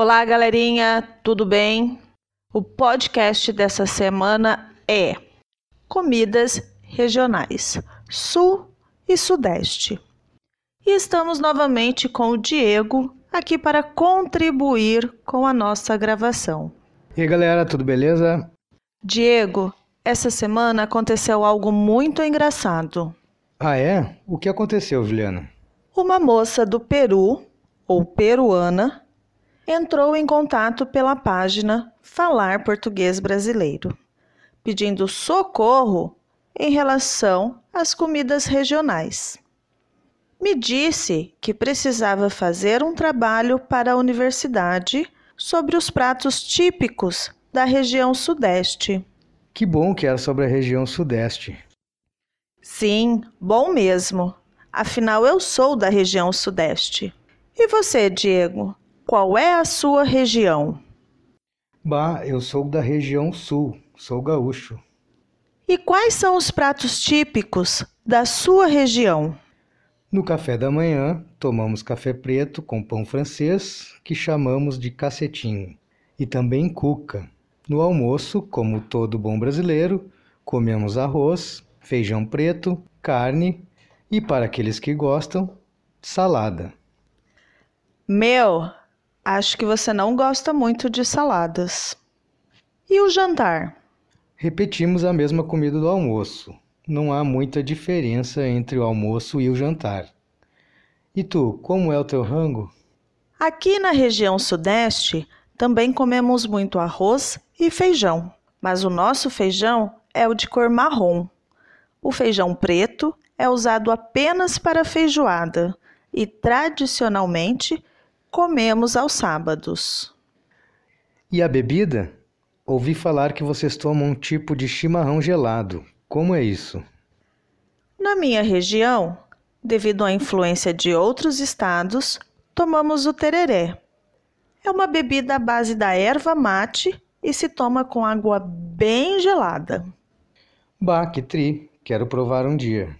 Olá, galerinha, tudo bem? O podcast dessa semana é Comidas Regionais Sul e Sudeste. E estamos novamente com o Diego aqui para contribuir com a nossa gravação. E aí, galera, tudo beleza? Diego, essa semana aconteceu algo muito engraçado. Ah, é? O que aconteceu, Juliana? Uma moça do Peru, ou peruana, entrou em contato pela página Falar Português Brasileiro, pedindo socorro em relação às comidas regionais. Me disse que precisava fazer um trabalho para a universidade sobre os pratos típicos da região Sudeste. Que bom que era sobre a região Sudeste. Sim, bom mesmo. Afinal, eu sou da região Sudeste. E você, Diego? Qual é a sua região? Bah, eu sou da região sul, sou gaúcho. E quais são os pratos típicos da sua região? No café da manhã, tomamos café preto com pão francês, que chamamos de cacetinho, e também cuca. No almoço, como todo bom brasileiro, comemos arroz, feijão preto, carne e, para aqueles que gostam, salada. Meu, Acho que você não gosta muito de saladas. E o jantar? Repetimos a mesma comida do almoço. Não há muita diferença entre o almoço e o jantar. E tu, como é o teu rango? Aqui na região sudeste também comemos muito arroz e feijão, mas o nosso feijão é o de cor marrom. O feijão preto é usado apenas para feijoada e tradicionalmente comemos aos sábados. E a bebida? Ouvi falar que vocês tomam um tipo de chimarrão gelado. Como é isso? Na minha região, devido à influência de outros estados, tomamos o tereré. É uma bebida à base da erva mate e se toma com água bem gelada. Bah, que tri! Quero provar um dia.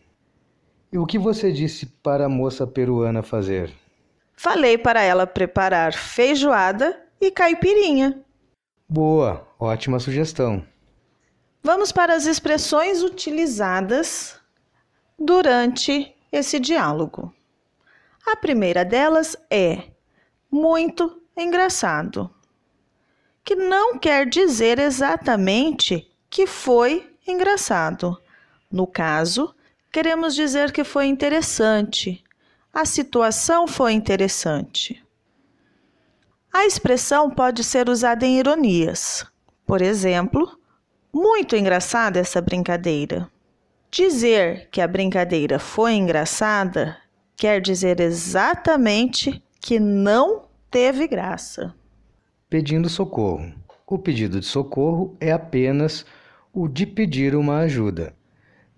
E o que você disse para a moça peruana fazer? Falei para ela preparar feijoada e caipirinha. Boa, ótima sugestão. Vamos para as expressões utilizadas durante esse diálogo. A primeira delas é muito engraçado, que não quer dizer exatamente que foi engraçado. No caso, queremos dizer que foi interessante, a situação foi interessante. A expressão pode ser usada em ironias. Por exemplo, muito engraçada essa brincadeira. Dizer que a brincadeira foi engraçada quer dizer exatamente que não teve graça. Pedindo socorro. O pedido de socorro é apenas o de pedir uma ajuda.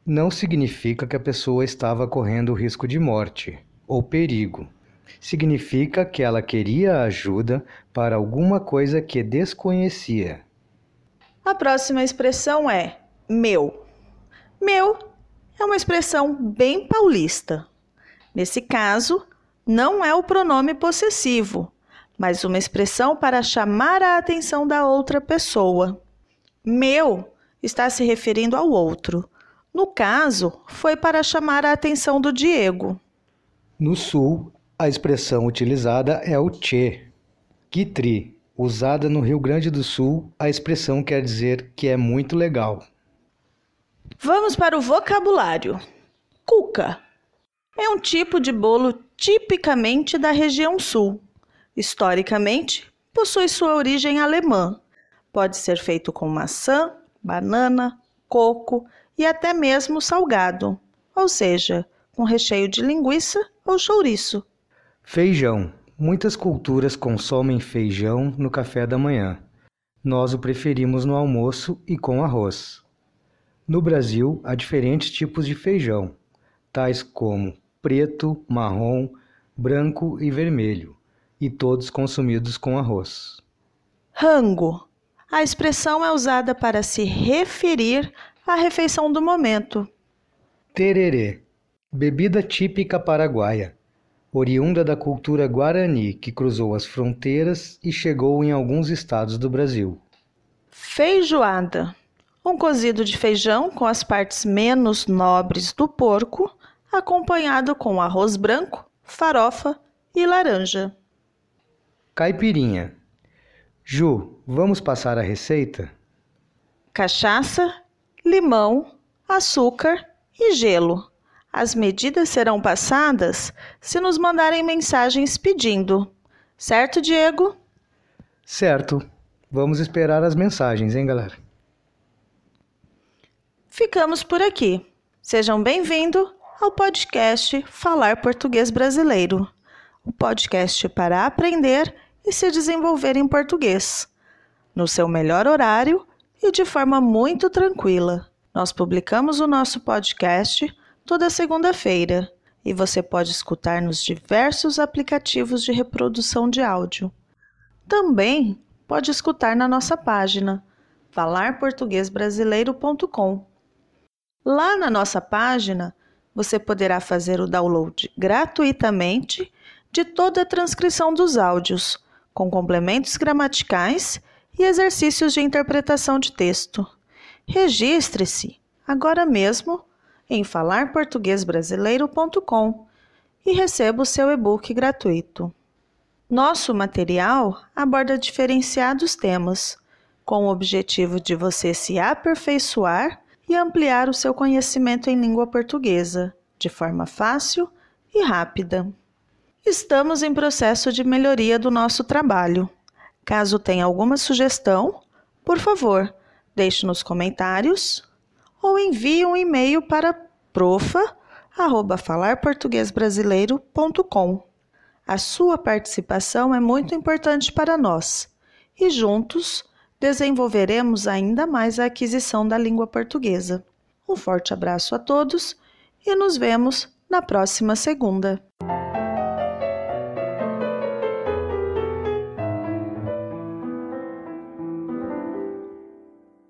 Não significa que a pessoa estava correndo risco de morte ou perigo. Significa que ela queria ajuda para alguma coisa que desconhecia. A próxima expressão é meu. Meu é uma expressão bem paulista. Nesse caso, não é o pronome possessivo, mas uma expressão para chamar a atenção da outra pessoa. Meu está se referindo ao outro. No caso, foi para chamar a atenção do Diego. No sul, a expressão utilizada é o che. Kitri, usada no Rio Grande do Sul, a expressão quer dizer que é muito legal. Vamos para o vocabulário. Cuca é um tipo de bolo tipicamente da região sul. Historicamente, possui sua origem alemã. Pode ser feito com maçã, banana, coco e até mesmo salgado, ou seja, com recheio de linguiça ou chouriço. Feijão. Muitas culturas consomem feijão no café da manhã. Nós o preferimos no almoço e com arroz. No Brasil, há diferentes tipos de feijão, tais como preto, marrom, branco e vermelho, e todos consumidos com arroz. Rango. A expressão é usada para se referir à refeição do momento. Tererê Bebida típica paraguaia. oriunda da cultura guarani que cruzou as fronteiras e chegou em alguns estados do Brasil. Feijoada. Um cozido de feijão com as partes menos nobres do porco, acompanhado com arroz branco, farofa e laranja. Caipirinha. Ju, vamos passar a receita? Cachaça, limão, açúcar e gelo. As medidas serão passadas se nos mandarem mensagens pedindo. Certo, Diego? Certo. Vamos esperar as mensagens, hein, galera? Ficamos por aqui. Sejam bem-vindos ao podcast Falar Português Brasileiro o podcast para aprender e se desenvolver em português, no seu melhor horário e de forma muito tranquila. Nós publicamos o nosso podcast toda segunda-feira e você pode escutar nos diversos aplicativos de reprodução de áudio. Também pode escutar na nossa página falarportuguesbrasileiro.com. Lá na nossa página, você poderá fazer o download gratuitamente de toda a transcrição dos áudios, com complementos gramaticais e exercícios de interpretação de texto. Registre-se agora mesmo em falarportuguesbrasileiro.com e receba o seu e-book gratuito. Nosso material aborda diferenciados temas, com o objetivo de você se aperfeiçoar e ampliar o seu conhecimento em língua portuguesa, de forma fácil e rápida. Estamos em processo de melhoria do nosso trabalho. Caso tenha alguma sugestão, por favor, deixe nos comentários ou envie um e-mail para profa@falarportuguesbrasileiro.com. A sua participação é muito importante para nós e juntos desenvolveremos ainda mais a aquisição da língua portuguesa. Um forte abraço a todos e nos vemos na próxima segunda.